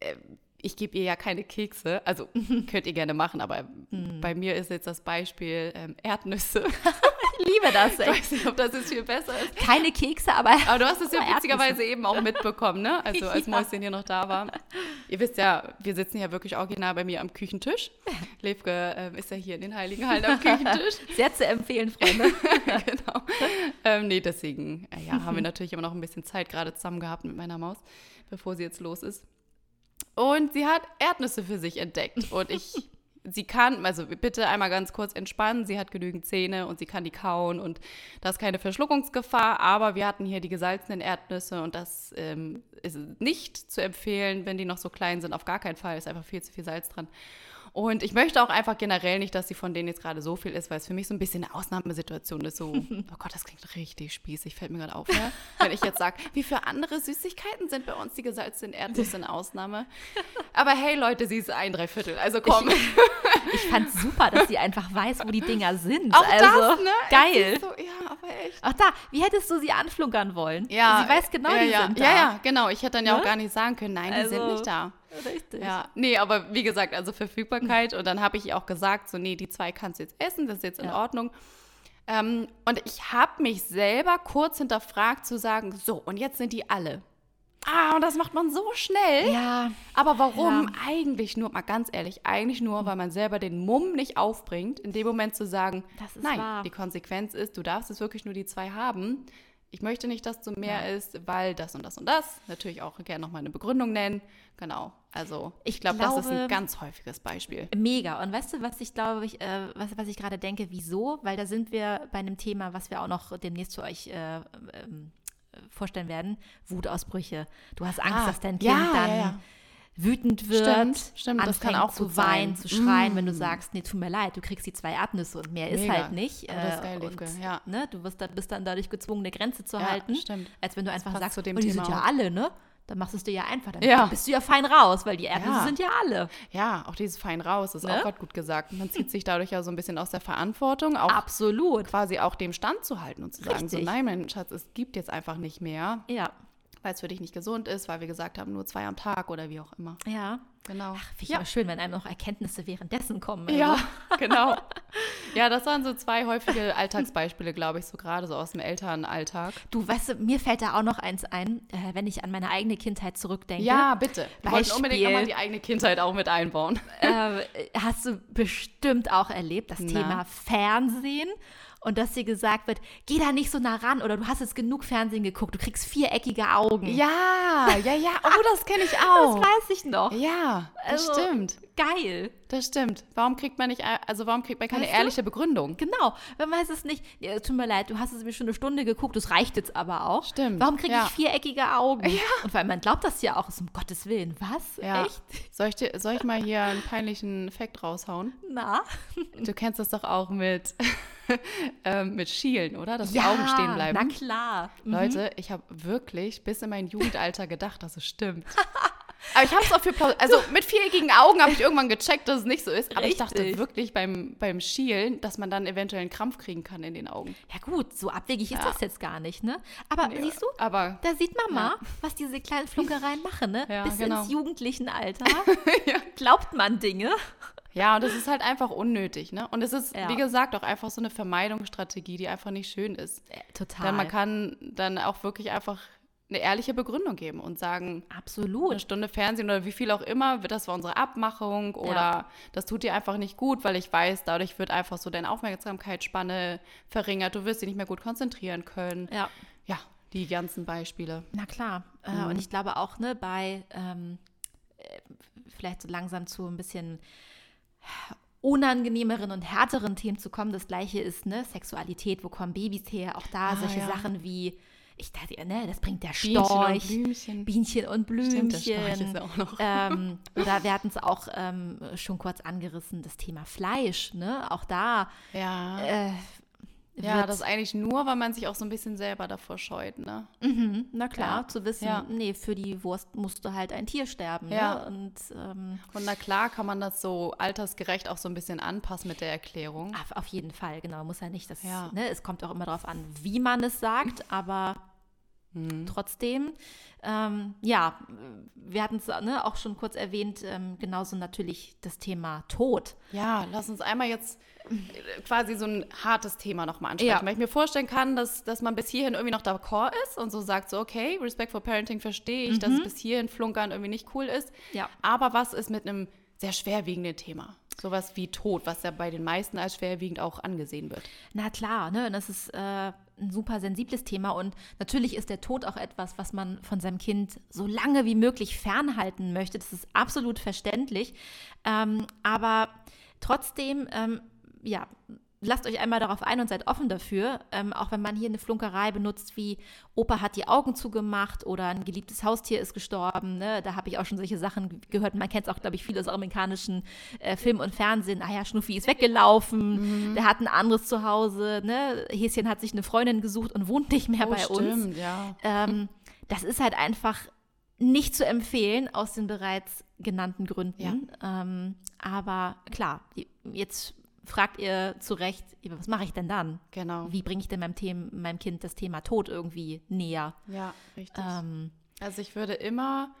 äh, ich gebe ihr ja keine Kekse, also [LAUGHS] könnt ihr gerne machen, aber Hm. bei mir ist jetzt das Beispiel ähm, Erdnüsse. [LAUGHS] Ich liebe das. Ich Ey. weiß nicht, ob das jetzt viel besser ist. Keine Kekse, aber [LAUGHS] Aber du hast es ja witzigerweise eben auch mitbekommen, ne? Also als Ja. Mäuschen hier noch da war. Ihr wisst ja, wir sitzen ja wirklich original bei mir am Küchentisch. Levke ähm, ist ja hier in den Heiligen Hallen am Küchentisch. sehr zu empfehlen, Freunde. genau. Ähm, nee, deswegen äh, ja, haben wir natürlich immer noch ein bisschen Zeit gerade zusammen gehabt mit meiner Maus, bevor sie jetzt los ist. Und sie hat Erdnüsse für sich entdeckt. Und ich, [LAUGHS] sie kann, also bitte einmal ganz kurz entspannen, sie hat genügend Zähne und sie kann die kauen und da ist keine Verschluckungsgefahr. Aber wir hatten hier die gesalzenen Erdnüsse und das ähm, ist nicht zu empfehlen, wenn die noch so klein sind. Auf gar keinen Fall, ist einfach viel zu viel Salz dran. Und ich möchte auch einfach generell nicht, dass sie von denen jetzt gerade so viel ist, weil es für mich so ein bisschen eine Ausnahmesituation ist. So, [LAUGHS] oh Gott, das klingt richtig spießig, fällt mir gerade auf. Ja? Wenn ich jetzt sage, wie für andere Süßigkeiten sind bei uns die gesalzenen Erdnüsse eine Ausnahme. Aber hey Leute, sie ist ein Dreiviertel, also komm. Ich fand super, dass sie einfach weiß, wo die Dinger sind. auch also, das, ne? Geil. So, ja, aber echt. Ach da, wie hättest du sie anflunkern wollen? Ja, Sie weiß genau, ja, die ja. sind da. Ja, ja, genau. Ich hätte dann ja auch Ne? gar nicht sagen können, nein, die sind Also, nicht da. Richtig. Ja, nee, aber wie gesagt, also Verfügbarkeit. Und dann habe ich ihr auch gesagt, so, nee, die zwei kannst du jetzt essen, das ist jetzt in Ja. Ordnung. Ähm, und ich habe mich selber kurz hinterfragt zu sagen, so, und jetzt sind die alle. Ah, und das macht man so schnell. Ja, Aber warum Ja. eigentlich nur, mal ganz ehrlich, eigentlich nur, weil man selber den Mumm nicht aufbringt, in dem Moment zu sagen, Das ist nein, wahr. die Konsequenz ist, du darfst es wirklich nur die zwei haben. Ich möchte nicht, dass du mehr isst, weil das und das und das. Natürlich auch gerne nochmal eine Begründung nennen. Genau. Also ich, Ich glaube, das ist ein ganz häufiges Beispiel. Mega. Und weißt du, was ich glaube, ich, äh, was, was ich gerade denke, wieso? Weil da sind wir bei einem Thema, was wir auch noch demnächst zu euch äh, ähm, äh, vorstellen werden: Wutausbrüche. Du hast Angst, Ah, dass dein Kind ja, dann ja, ja. Wütend wird, Stimmt, stimmt, das anfängt kann auch zu weinen, sein. zu schreien, wenn du Mm. sagst, nee, tut mir leid, du kriegst die zwei Erdnüsse und mehr ist Mega. halt nicht. Aber das ist äh, geil, und, ja. ne, du wirst dann, bist dann dadurch gezwungen, eine Grenze zu Ja, halten, stimmt. als wenn du einfach passt sagst, zu dem oh, die Thema sind ja auch. alle, ne? Dann machst du es dir ja einfach, dann Ja. bist du ja fein raus, weil die Erdnüsse Ja. sind ja alle. Ja, auch dieses fein raus ist Ne? auch gerade gut gesagt. Man zieht sich dadurch ja so ein bisschen aus der Verantwortung, auch Absolut. quasi auch dem Stand zu halten und zu sagen, so Richtig. nein, mein Schatz, es gibt jetzt einfach nicht mehr, Ja, weil es für dich nicht gesund ist, weil wir gesagt haben, nur zwei am Tag oder wie auch immer. ja. Genau. Ach, finde ich ja. schön, wenn einem noch Erkenntnisse währenddessen kommen. Ja, Also. [LAUGHS] genau. Ja, das waren so zwei häufige Alltagsbeispiele, glaube ich, so gerade so aus dem Elternalltag. Du, weißt du, mir fällt da auch noch eins ein, äh, wenn ich an meine eigene Kindheit zurückdenke. Ja, bitte. Wir wollten Beispiel. unbedingt nochmal die eigene Kindheit auch mit einbauen. äh, hast du bestimmt auch erlebt, das Na? Thema Fernsehen und dass dir gesagt wird, geh da nicht so nah ran oder du hast jetzt genug Fernsehen geguckt, du kriegst viereckige Augen. Ja, ja, ja. Oh, [LAUGHS] das kenne ich das auch. weiß ich noch. Ja, das Also, stimmt. Geil. Das stimmt. Warum kriegt man nicht, also warum kriegt man keine Weißt du? ehrliche Begründung? Genau, man weiß es nicht. Ja, tut mir leid, du hast es mir schon eine Stunde geguckt, das reicht jetzt aber auch. Stimmt, Warum kriege ja. ich viereckige Augen? Und weil man glaubt das ja auch, ist um Gottes Willen. Was? Ja. Echt? Soll ich, dir, soll ich mal hier einen peinlichen Fact raushauen? Na? Du kennst das doch auch mit, [LAUGHS] ähm, mit Schielen, oder? Dass die Augen stehen bleiben. Na klar. Mhm. Leute, ich habe wirklich bis in mein Jugendalter gedacht, dass es stimmt. [LAUGHS] Aber ich habe es auch für plaus- Also mit viereckigen Augen habe ich irgendwann gecheckt, dass es nicht so ist. Aber ich dachte Richtig. wirklich beim, beim Schielen, dass man dann eventuell einen Krampf kriegen kann in den Augen. Ja gut, so abwegig ist Ja. das jetzt gar nicht, ne? Aber siehst du, Aber da sieht man mal, was diese kleinen Flunkereien machen, ne? Ja, Bis genau. ins jugendlichen Alter [LAUGHS] glaubt man Dinge. ja, und das ist halt einfach unnötig, ne? Und es ist, Ja. wie gesagt, auch einfach so eine Vermeidungsstrategie, die einfach nicht schön ist. Äh, total. Denn man kann dann auch wirklich einfach eine ehrliche Begründung geben und sagen, eine Absolut. Stunde Fernsehen oder wie viel auch immer, das war unsere Abmachung oder das tut dir einfach nicht gut, weil ich weiß, dadurch wird einfach so deine Aufmerksamkeitsspanne verringert, du wirst dich nicht mehr gut konzentrieren können. Ja. Ja, die ganzen Beispiele. Na klar. Äh, Mhm. Und ich glaube auch, ne, bei ähm, äh, vielleicht so langsam zu ein bisschen unangenehmeren und härteren Themen zu kommen. Das gleiche ist, ne, Sexualität, wo kommen Babys her? Auch da Ah, solche ja. Sachen wie, ich dachte, ne, das bringt der Bienchen und Storch. Blümchen. Bienchen und Stimmt, der Storch Blümchen. ist ja auch noch. ähm, [LAUGHS] oder wir hatten es auch ähm, schon kurz angerissen, das Thema Fleisch. Ne? Auch da Ja. äh, ja, das eigentlich nur, weil man sich auch so ein bisschen selber davor scheut, ne? Mhm, na klar, Ja. zu wissen, Ja. nee, für die Wurst musste halt ein Tier sterben. Ja. Ne? Und ähm, Und na klar kann man das so altersgerecht auch so ein bisschen anpassen mit der Erklärung. auf, auf jeden Fall, genau, muss ja nicht das, Ja. ne, es kommt auch immer darauf an, wie man es sagt, aber Mhm. trotzdem, ähm, ja, wir hatten es ne, auch schon kurz erwähnt, ähm, genauso natürlich das Thema Tod. Ja, lass uns einmal jetzt äh, quasi so ein hartes Thema nochmal ansprechen, Ja. weil ich mir vorstellen kann, dass, dass man bis hierhin irgendwie noch d'accord ist und so sagt, so okay, Respectful Parenting verstehe ich, dass es bis hierhin Flunkern irgendwie nicht cool ist. Mhm. Ja. Aber was ist mit einem sehr schwerwiegenden Thema? Sowas wie Tod, was ja bei den meisten als schwerwiegend auch angesehen wird. Na klar, ne? Und das ist äh, ein super sensibles Thema und natürlich ist der Tod auch etwas, was man von seinem Kind so lange wie möglich fernhalten möchte. Das ist absolut verständlich. Ähm, aber trotzdem, ähm, ja, lasst euch einmal darauf ein und seid offen dafür, ähm, auch wenn man hier eine Flunkerei benutzt wie Opa hat die Augen zugemacht oder ein geliebtes Haustier ist gestorben. Ne? Da habe ich auch schon solche Sachen gehört. Man kennt es auch, glaube ich, viel aus amerikanischen äh, Film und Fernsehen. Ah ja, Schnuffi ist weggelaufen, der hat ein anderes Zuhause. Ne? Häschen hat sich eine Freundin gesucht und wohnt nicht mehr bei uns. Oh, stimmt, ja. Ähm, das ist halt einfach nicht zu empfehlen aus den bereits genannten Gründen. Ähm, aber klar, jetzt fragt ihr zu Recht, was mache ich denn dann? Genau. Wie bringe ich denn meinem, Thema, meinem Kind das Thema Tod irgendwie näher? Ja, richtig. Ähm, Also ich würde immer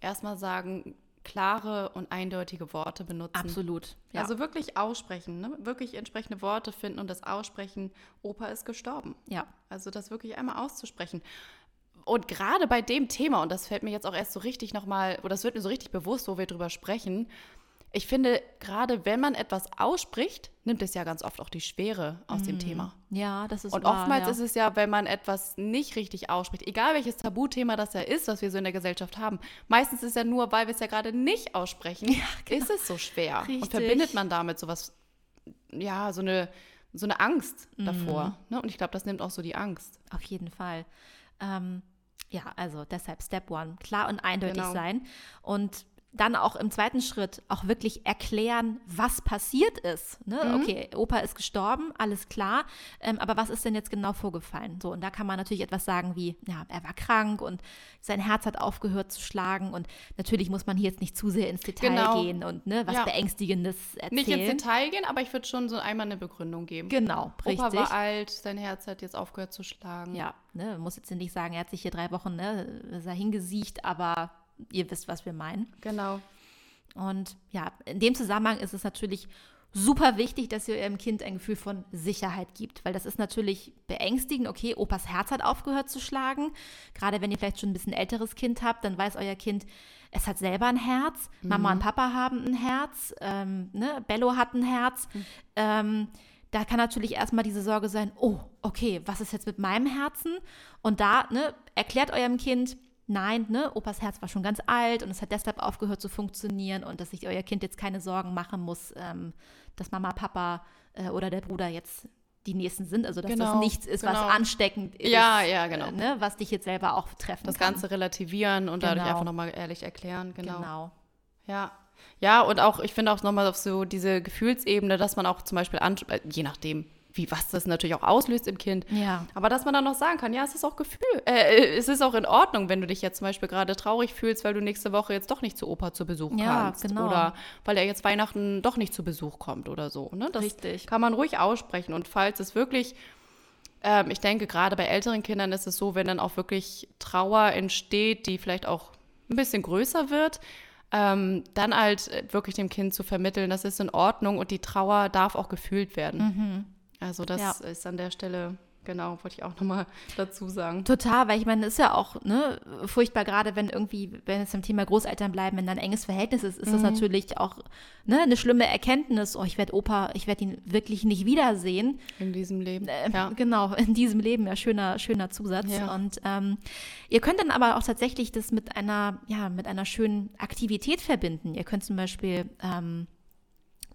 erstmal sagen, klare und eindeutige Worte benutzen. absolut. Ja. Also wirklich aussprechen, ne? wirklich entsprechende Worte finden und das aussprechen, Opa ist gestorben. ja. Also das wirklich einmal auszusprechen. Und gerade bei dem Thema, und das fällt mir jetzt auch erst so richtig nochmal, oder das wird mir so richtig bewusst, wo wir drüber sprechen, ich finde, gerade wenn man etwas ausspricht, nimmt es ja ganz oft auch die Schwere aus dem Thema. ja, das ist Und wahr, oftmals ja. ist es ja, wenn man etwas nicht richtig ausspricht, egal welches Tabuthema das ja ist, was wir so in der Gesellschaft haben, meistens ist es ja nur, weil wir es ja gerade nicht aussprechen, [LAUGHS] ist es so schwer. Richtig. Und verbindet man damit sowas, ja, so eine, so eine Angst davor. Ne? Und ich glaube, das nimmt auch so die Angst. Auf jeden Fall. Ähm, ja, also deshalb Step One, klar und eindeutig Genau. sein. Und dann auch im zweiten Schritt auch wirklich erklären, was passiert ist. Ne? Mhm. Okay, Opa ist gestorben, alles klar, ähm, aber was ist denn jetzt genau vorgefallen? So, und da kann man natürlich etwas sagen wie, ja, er war krank und sein Herz hat aufgehört zu schlagen und natürlich muss man hier jetzt nicht zu sehr ins Detail genau. gehen und ne, was ja. Beängstigendes erzählen. Nicht ins Detail gehen, aber ich würde schon so einmal eine Begründung geben. Genau, richtig. Opa war alt, sein Herz hat jetzt aufgehört zu schlagen. Ja, ne, man muss jetzt nicht sagen, er hat sich hier drei Wochen ne, ist er hingesiecht, aber ihr wisst, was wir meinen. Genau. Und ja, in dem Zusammenhang ist es natürlich super wichtig, dass ihr eurem Kind ein Gefühl von Sicherheit gibt, weil das ist natürlich beängstigend. Okay, Opas Herz hat aufgehört zu schlagen. Gerade wenn ihr vielleicht schon ein bisschen älteres Kind habt, dann weiß euer Kind, es hat selber ein Herz. Mhm. Mama und Papa haben ein Herz. Ähm, ne? Bello hat ein Herz. Mhm. Ähm, da kann natürlich erstmal diese Sorge sein, oh, okay, was ist jetzt mit meinem Herzen? Und da ne, erklärt eurem Kind, nein, ne, Opas Herz war schon ganz alt und es hat deshalb aufgehört zu funktionieren und dass sich euer Kind jetzt keine Sorgen machen muss, ähm, dass Mama, Papa äh, oder der Bruder jetzt die Nächsten sind, also dass genau, das nichts ist, genau. was ansteckend ist, ja, ja, genau. Äh, ne, was dich jetzt selber auch treffen das kann. Das Ganze relativieren und genau. dadurch einfach nochmal ehrlich erklären, genau. genau. Ja. Ja, und auch, ich finde auch nochmal auf so diese Gefühlsebene, dass man auch zum Beispiel, äh, je nachdem, wie was das natürlich auch auslöst im Kind. Ja. Aber dass man dann noch sagen kann, ja, es ist auch Gefühl, äh, es ist auch in Ordnung, wenn du dich jetzt zum Beispiel gerade traurig fühlst, weil du nächste Woche jetzt doch nicht zu Opa zu Besuch ja, kannst. Genau. Oder weil er jetzt Weihnachten doch nicht zu Besuch kommt oder so. Ne? Das Richtig. kann man ruhig aussprechen. Und falls es wirklich ähm, ich denke, gerade bei älteren Kindern ist es so, wenn dann auch wirklich Trauer entsteht, die vielleicht auch ein bisschen größer wird, ähm, dann halt wirklich dem Kind zu vermitteln, das ist in Ordnung und die Trauer darf auch gefühlt werden. Mhm. Also das ja. ist an der Stelle Genau, wollte ich auch nochmal [LAUGHS] dazu sagen. Total, weil ich meine, es ist ja auch ne, furchtbar, gerade wenn irgendwie, wenn es zum Thema Großeltern bleiben, wenn da ein enges Verhältnis ist, ist mhm. das natürlich auch ne, eine schlimme Erkenntnis. Oh, ich werde Opa, ich werde ihn wirklich nicht wiedersehen. In diesem Leben. Äh, ja. Genau, [LAUGHS] in diesem Leben, ja, schöner, schöner Zusatz. Ja. Und ähm, ihr könnt dann aber auch tatsächlich das mit einer, ja, mit einer schönen Aktivität verbinden. Ihr könnt zum Beispiel ähm,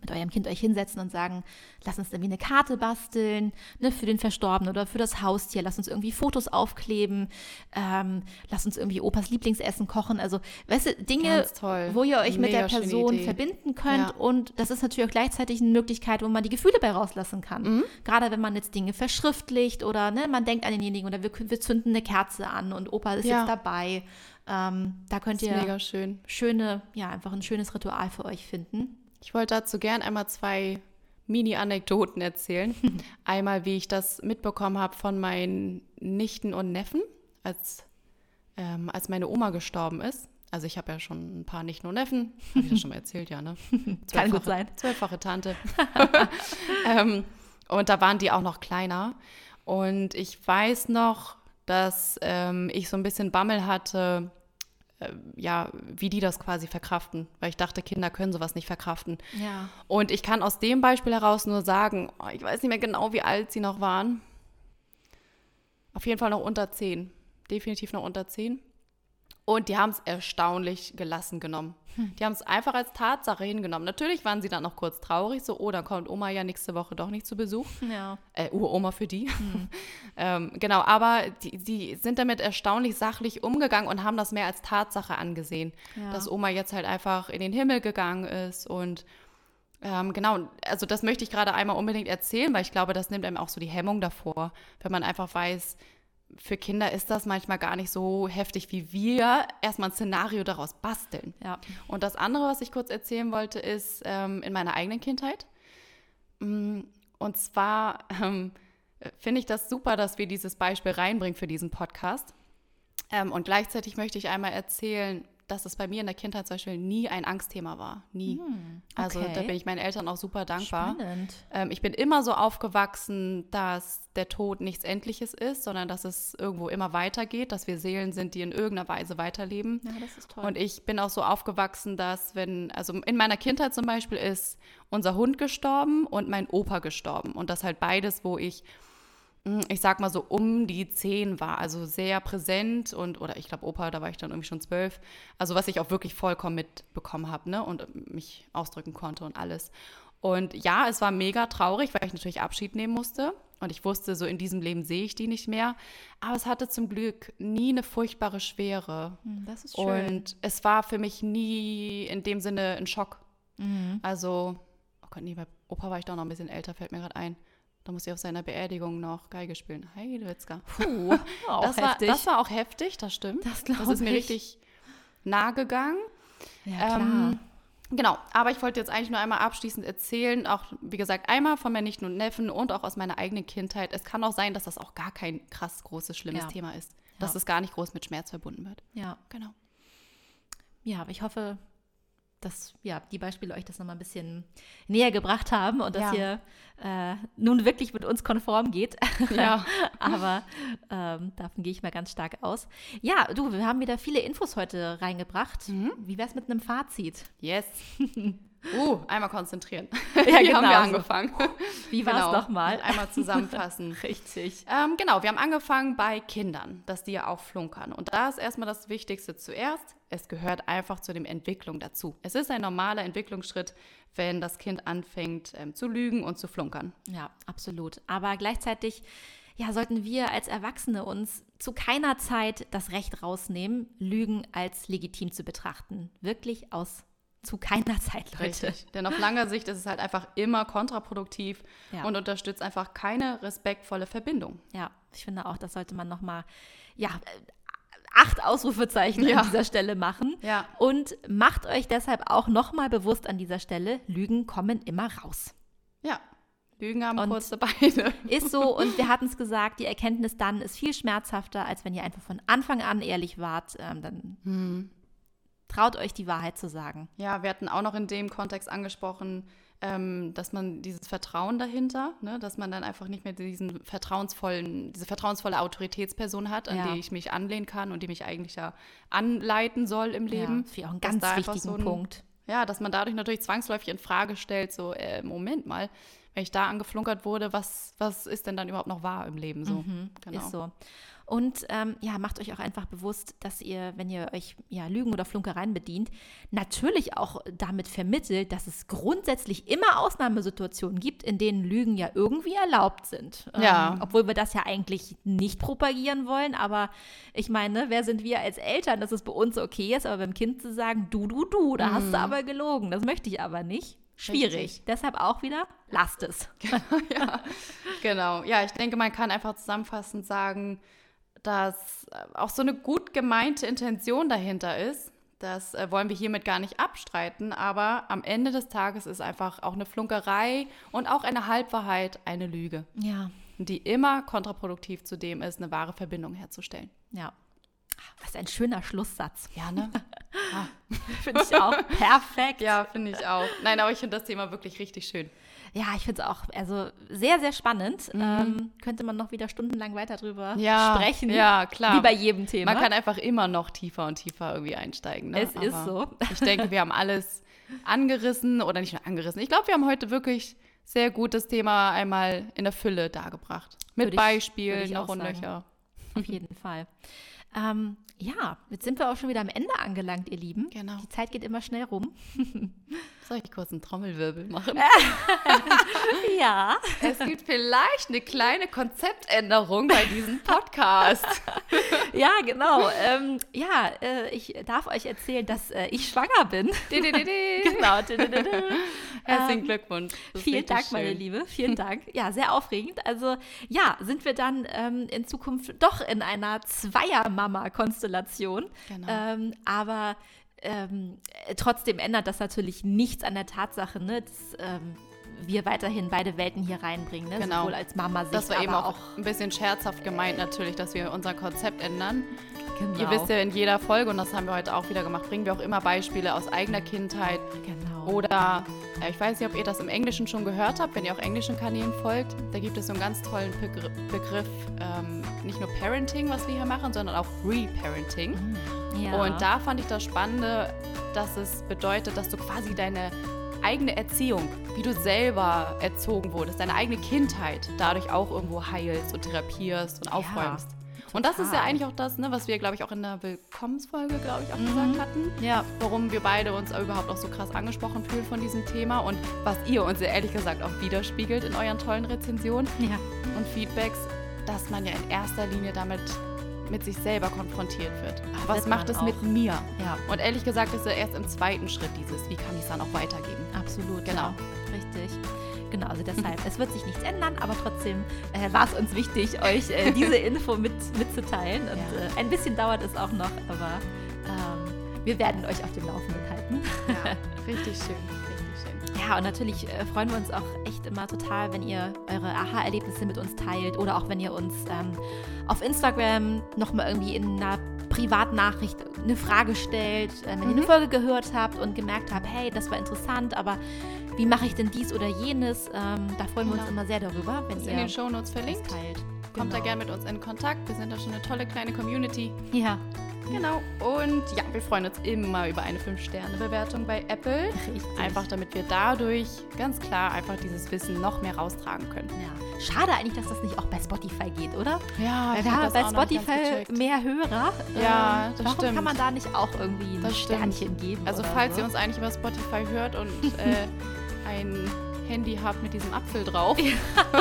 mit eurem Kind euch hinsetzen und sagen, lass uns irgendwie eine Karte basteln ne, für den Verstorbenen oder für das Haustier, lass uns irgendwie Fotos aufkleben, ähm, lass uns irgendwie Opas Lieblingsessen kochen. Also, weißt du, Dinge, wo ihr euch Mega mit der Person verbinden könnt. Ja. Und das ist natürlich auch gleichzeitig eine Möglichkeit, wo man die Gefühle bei rauslassen kann. Mhm. Gerade wenn man jetzt Dinge verschriftlicht oder ne, man denkt an denjenigen oder wir, wir zünden eine Kerze an und Opa ist ja. jetzt dabei. Ähm, da könnt ihr schön. schöne, ja, einfach ein schönes Ritual für euch finden. Ich wollte dazu gern einmal zwei Mini-Anekdoten erzählen. [LAUGHS] einmal, wie ich das mitbekommen habe von meinen Nichten und Neffen, als, ähm, als meine Oma gestorben ist. Also ich habe ja schon ein paar Nichten und Neffen. Habe ich das schon mal erzählt, ja, ne? [LAUGHS] Kann gut sein. Zwölffache Tante. [LAUGHS] ähm, und da waren die auch noch kleiner. Und ich weiß noch, dass ähm, ich so ein bisschen Bammel hatte, ja, wie die das quasi verkraften, weil ich dachte, Kinder können sowas nicht verkraften. Ja. Und ich kann aus dem Beispiel heraus nur sagen, oh, ich weiß nicht mehr genau, wie alt sie noch waren. Auf jeden Fall noch unter zehn. Definitiv noch unter zehn. Und die haben es erstaunlich gelassen genommen. Die haben es einfach als Tatsache hingenommen. Natürlich waren sie dann noch kurz traurig, so, oh, dann kommt Oma ja nächste Woche doch nicht zu Besuch. Ja. Äh, Uroma für die. Hm. [LAUGHS] ähm, genau, aber die, die sind damit erstaunlich sachlich umgegangen und haben das mehr als Tatsache angesehen, ja. dass Oma jetzt halt einfach in den Himmel gegangen ist und ähm, genau, also das möchte ich gerade einmal unbedingt erzählen, weil ich glaube, das nimmt einem auch so die Hemmung davor, wenn man einfach weiß, für Kinder ist das manchmal gar nicht so heftig, wie wir erstmal ein Szenario daraus basteln. Ja. Und das andere, was ich kurz erzählen wollte, ist ähm, in meiner eigenen Kindheit. Mm, und zwar ähm, finde ich das super, dass wir dieses Beispiel reinbringen für diesen Podcast. Ähm, und gleichzeitig möchte ich einmal erzählen, dass es bei mir in der Kindheit zum Beispiel nie ein Angstthema war. Nie. Hm, also okay. Also da bin ich meinen Eltern auch super dankbar. Spannend. Ähm, ich bin immer so aufgewachsen, dass der Tod nichts Endliches ist, sondern dass es irgendwo immer weitergeht, dass wir Seelen sind, die in irgendeiner Weise weiterleben. Ja, das ist toll. Und ich bin auch so aufgewachsen, dass wenn, also in meiner Kindheit zum Beispiel ist unser Hund gestorben und mein Opa gestorben. Und das halt beides, wo ich ich sag mal so um die zehn war, also sehr präsent und, oder ich glaube, Opa, da war ich dann irgendwie schon zwölf, also was ich auch wirklich vollkommen mitbekommen habe, ne, und mich ausdrücken konnte und alles. Und ja, es war mega traurig, weil ich natürlich Abschied nehmen musste. Und ich wusste, so in diesem Leben sehe ich die nicht mehr. Aber es hatte zum Glück nie eine furchtbare Schwere. Hm, das ist schön. Und es war für mich nie in dem Sinne ein Schock. Mhm. Also, oh Gott, nee, bei Opa war ich doch noch ein bisschen älter, fällt mir gerade ein. Da musste ich auf seiner Beerdigung noch Geige spielen. Heidewitzka. Puh, [LAUGHS] Das war, das war auch heftig, das stimmt. Das Das ist mir ich. richtig nahe gegangen. ja, klar. Ähm, genau, aber ich wollte jetzt eigentlich nur einmal abschließend erzählen, auch wie gesagt, einmal von meinen Nichten und Neffen und auch aus meiner eigenen Kindheit. Es kann auch sein, dass das auch gar kein krass großes, schlimmes Ja. Thema ist. Dass Ja. es gar nicht groß mit Schmerz verbunden wird. ja. Genau. Ja, aber ich hoffe, dass ja, die Beispiele euch das nochmal ein bisschen näher gebracht haben und dass Ja. ihr äh, nun wirklich mit uns konform geht. [LAUGHS] Ja. [LAUGHS] aber ähm, davon gehe ich mal ganz stark aus. Ja, du, wir haben wieder viele Infos heute reingebracht. Mhm. Wie wär's mit einem Fazit? Yes. [LAUGHS] Uh, einmal konzentrieren. Ja, Wie haben genau wir so. angefangen? Wie war's Genau. nochmal? Einmal zusammenfassen. Richtig. Ähm, genau, wir haben angefangen bei Kindern, dass die ja auch flunkern. Und da ist erstmal das Wichtigste zuerst. Es gehört einfach zu dem Entwicklung dazu. Es ist ein normaler Entwicklungsschritt, wenn das Kind anfängt ähm, zu lügen und zu flunkern. Ja, absolut. Aber gleichzeitig ja, sollten wir als Erwachsene uns zu keiner Zeit das Recht rausnehmen, Lügen als legitim zu betrachten. Wirklich aus zu keiner Zeit, Leute. Richtig. Denn auf langer Sicht ist es halt einfach immer kontraproduktiv Ja. und unterstützt einfach keine respektvolle Verbindung. Ja, ich finde auch, das sollte man nochmal, ja, acht Ausrufezeichen Ja. an dieser Stelle machen. Ja. Und macht euch deshalb auch nochmal bewusst an dieser Stelle, Lügen kommen immer raus. Ja, Lügen haben Und- kurze Beine. Ist so, [LAUGHS] und wir hatten es gesagt, die Erkenntnis dann ist viel schmerzhafter, als wenn ihr einfach von Anfang an ehrlich wart. Ähm, dann Hm. traut euch die Wahrheit zu sagen. Ja, wir hatten auch noch in dem Kontext angesprochen, ähm, dass man dieses Vertrauen dahinter, ne, dass man dann einfach nicht mehr diesen vertrauensvollen, diese vertrauensvolle Autoritätsperson hat, an Ja. die ich mich anlehnen kann und die mich eigentlich ja anleiten soll im Leben. Ja, finde ich auch Dass ganz da wichtigen so ein- Punkt. Ja, dass man dadurch natürlich zwangsläufig in Frage stellt, so, äh, Moment mal, wenn ich da angeflunkert wurde, was, was ist denn dann überhaupt noch wahr im Leben so? Genau. Ist so. Und ähm, ja, macht euch auch einfach bewusst, dass ihr, wenn ihr euch ja Lügen oder Flunkereien bedient, natürlich auch damit vermittelt, dass es grundsätzlich immer Ausnahmesituationen gibt, in denen Lügen ja irgendwie erlaubt sind. Ja. Ähm, obwohl wir das ja eigentlich nicht propagieren wollen, aber ich meine, wer sind wir als Eltern, dass es bei uns okay ist, aber beim Kind zu sagen, du, du, du, da hast du aber gelogen, das möchte ich aber nicht. Schwierig. Mhm. Richtig. Deshalb auch wieder, lasst es. [LAUGHS] ja, genau. Ja, ich denke, man kann einfach zusammenfassend sagen, dass äh, auch so eine gut gemeinte Intention dahinter ist. Das äh, wollen wir hiermit gar nicht abstreiten, aber am Ende des Tages ist einfach auch eine Flunkerei und auch eine Halbwahrheit eine Lüge, Ja, die immer kontraproduktiv zu dem ist, eine wahre Verbindung herzustellen. ja. Was ein schöner Schlusssatz. Ja, ne? [LAUGHS] Finde ich auch perfekt. ja, finde ich auch. Nein, aber ich finde das Thema wirklich richtig schön. Ja, ich finde es auch also sehr, sehr spannend. Ähm, könnte man noch wieder stundenlang weiter drüber Mhm. Ja, sprechen. ja, klar. Wie bei jedem Thema. Man kann einfach immer noch tiefer und tiefer irgendwie einsteigen. Ne? Es ist Aber so. [LAUGHS] Ich denke, wir haben alles angerissen oder nicht nur angerissen. Ich glaube, wir haben heute wirklich sehr gut das Thema einmal in der Fülle dargebracht. Mit Würde Beispielen, ich noch auch und. Löcher. Auf jeden Fall. Ähm, ja, jetzt sind wir auch schon wieder am Ende angelangt, ihr Lieben. Genau. Die Zeit geht immer schnell rum. [LAUGHS] Soll ich kurz einen Trommelwirbel machen? [LAUGHS] Ja. es gibt vielleicht eine kleine Konzeptänderung bei diesem Podcast. [LAUGHS] Ja, genau. Ähm, ja, äh, ich darf euch erzählen, dass äh, ich schwanger bin. Genau. Herzlichen Glückwunsch. Das Vielen Dank, meine schön. Liebe. Vielen Dank. Ja, sehr aufregend. Also ja, sind wir dann ähm, in Zukunft doch in einer Zweier-Mama-Konstellation. Genau. Ähm, aber ähm, äh, trotzdem ändert das natürlich nichts an der Tatsache, ne, dass ähm, wir weiterhin beide Welten hier reinbringen. Ne? Genau. Sowohl als Mama Das war eben aber auch ein bisschen scherzhaft gemeint natürlich, dass wir unser Konzept ändern. Genau. Ihr wisst ja, in jeder Folge, und das haben wir heute auch wieder gemacht, bringen wir auch immer Beispiele aus eigener Kindheit. Genau. Oder, ja, ich weiß nicht, ob ihr das im Englischen schon gehört habt, wenn ihr auch englischen Kanälen folgt. Da gibt es so einen ganz tollen Begr Begriff, ähm, nicht nur Parenting, was wir hier machen, sondern auch Reparenting. ja. Und da fand ich das Spannende, dass es bedeutet, dass du quasi deine eigene Erziehung, wie du selber erzogen wurdest, deine eigene Kindheit dadurch auch irgendwo heilst und therapierst und aufräumst. Und das ist ja eigentlich auch das, ne, was wir, glaube ich, auch in der Willkommensfolge, glaube ich, auch Mhm. gesagt hatten. Ja, Warum wir beide uns überhaupt auch so krass angesprochen fühlen von diesem Thema und was ihr uns ja ehrlich gesagt auch widerspiegelt in euren tollen Rezensionen ja. und Feedbacks, dass man ja in erster Linie damit mit sich selber konfrontiert wird. Ach, Was macht es mit auch. mir? Ja, Und ehrlich gesagt ist ja erst im zweiten Schritt dieses, wie kann ich es dann auch weitergeben? absolut. Genau. Ja. Richtig. Genau, also deshalb, es wird sich nichts ändern, aber trotzdem äh, war es uns wichtig, euch äh, diese [LAUGHS] Info mit, mitzuteilen. Und Ja. äh, ein bisschen dauert es auch noch, aber ähm, wir werden euch auf dem Laufenden halten. Ja, [LAUGHS] richtig schön, richtig schön. Ja, und natürlich äh, freuen wir uns auch echt immer total, wenn ihr eure Aha-Erlebnisse mit uns teilt oder auch wenn ihr uns ähm, auf Instagram nochmal irgendwie in einer Privatnachricht eine Frage stellt, äh, wenn ihr eine Mhm. Folge gehört habt und gemerkt habt, hey, das war interessant, aber wie mache ich denn dies oder jenes? Ähm, da freuen wir uns Genau. immer sehr darüber, wenn Ist ihr in den Shownotes verlinkt. teilt. Kommt da Genau. gerne mit uns in Kontakt. Wir sind da schon eine tolle kleine Community. Ja, Genau. Und ja, wir freuen uns immer über eine 5-Sterne-Bewertung bei Apple. richtig. Einfach damit wir dadurch ganz klar einfach dieses Wissen noch mehr raustragen können. Ja. Schade eigentlich, dass das nicht auch bei Spotify geht, oder? Ja, Weil wir haben bei Spotify mehr Hörer. Ja, Ähm, das warum stimmt. kann man da nicht auch irgendwie ein Das stimmt. Sternchen geben? Also falls so? ihr uns eigentlich über Spotify hört und äh, [LAUGHS] ein Handy habt mit diesem Apfel drauf, [LAUGHS]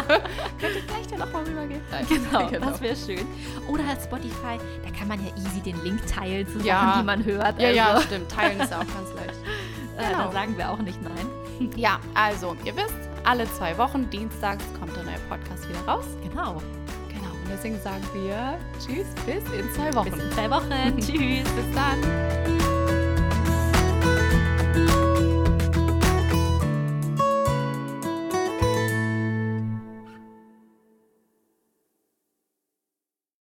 könnt ihr gleich dann auch mal rübergehen. Nein, [LAUGHS] Genau, das wäre schön. Oder halt Spotify, da kann man ja easy den Link teilen zu Ja. Sachen, die man hört. Ja, ja, also, stimmt. Teilen ist ja auch ganz leicht. [LAUGHS] äh, genau. Da sagen wir auch nicht nein. Ja, also, ihr wisst, alle zwei Wochen, dienstags, kommt der neue Podcast wieder raus. Genau. Genau, und deswegen sagen wir Tschüss, bis in zwei Wochen. Bis in zwei Wochen. Tschüss. Bis dann.